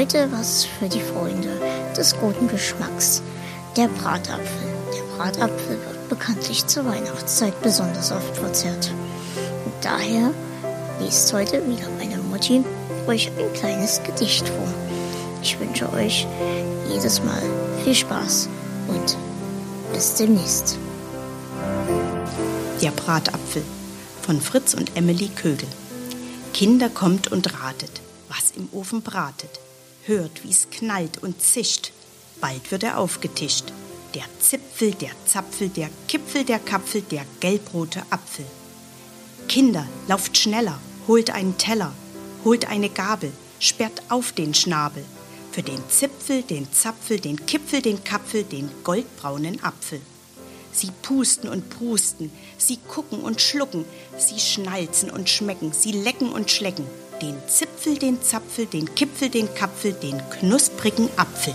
Heute was für die Freunde des guten Geschmacks. Der Bratapfel. Der Bratapfel wird bekanntlich zur Weihnachtszeit besonders oft verzehrt. Und daher liest heute wieder meine Mutti euch ein kleines Gedicht vor. Ich wünsche euch jedes Mal viel Spaß und bis demnächst. Der Bratapfel von Fritz und Emily Kögel. Kinder kommt und ratet, was im Ofen bratet. Hört, wie's knallt und zischt. Bald wird er aufgetischt. Der Zipfel, der Zapfel, der Kipfel, der Kapfel, der gelbrote Apfel. Kinder, lauft schneller, holt einen Teller, holt eine Gabel, sperrt auf den Schnabel. Für den Zipfel, den Zapfel, den Kipfel, den Kapfel, den goldbraunen Apfel. Sie pusten und prusten, sie gucken und schlucken, sie schnalzen und schmecken, sie lecken und schlecken. Den Zipfel, den Zapfel, den Kipfel, den Kapfel, den knusprigen Apfel.